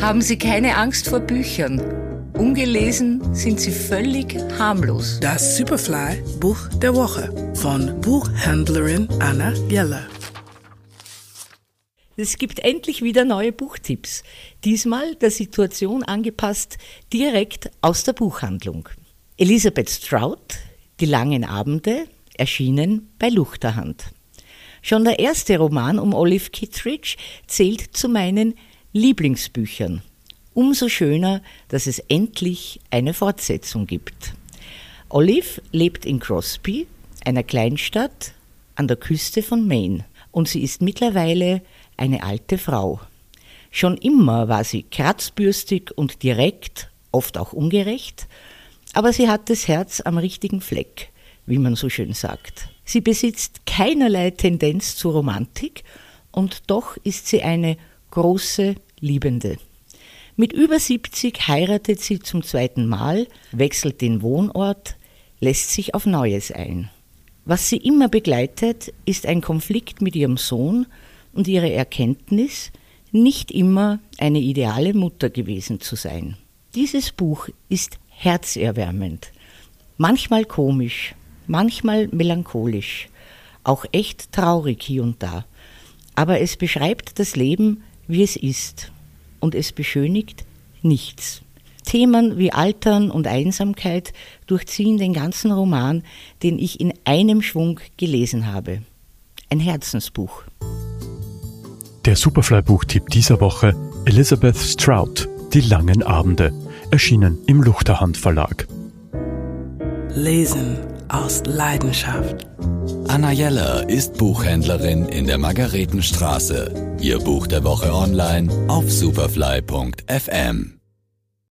Haben Sie keine Angst vor Büchern. Ungelesen sind sie völlig harmlos. Das Superfly Buch der Woche von Buchhändlerin Anna Jeller. Es gibt endlich wieder neue Buchtipps. Diesmal der Situation angepasst, direkt aus der Buchhandlung. Elisabeth Strout, Die langen Abende, erschienen bei Luchterhand. Schon der erste Roman um Olive Kittredge zählt zu meinen Lieblingsbüchern. Umso schöner, dass es endlich eine Fortsetzung gibt. Olive lebt in Crosby, einer Kleinstadt an der Küste von Maine, und sie ist mittlerweile eine alte Frau. Schon immer war sie kratzbürstig und direkt, oft auch ungerecht, aber sie hat das Herz am richtigen Fleck, wie man so schön sagt. Sie besitzt keinerlei Tendenz zur Romantik und doch ist sie eine große Liebende. Mit über 70 heiratet sie zum zweiten Mal, wechselt den Wohnort, lässt sich auf Neues ein. Was sie immer begleitet, ist ein Konflikt mit ihrem Sohn und ihre Erkenntnis, nicht immer eine ideale Mutter gewesen zu sein. Dieses Buch ist herzerwärmend, manchmal komisch, manchmal melancholisch, auch echt traurig hier und da, aber es beschreibt das Leben, wie es ist und es beschönigt nichts. Themen wie Altern und Einsamkeit durchziehen den ganzen Roman, den ich in einem Schwung gelesen habe. Ein Herzensbuch. Der Superfly-Buchtipp dieser Woche Elizabeth Strout, Die langen Abende, erschienen im Luchterhand Verlag. Lesen aus Leidenschaft. Anna Jeller ist Buchhändlerin in der Margaretenstraße. Ihr Buch der Woche online auf superfly.fm.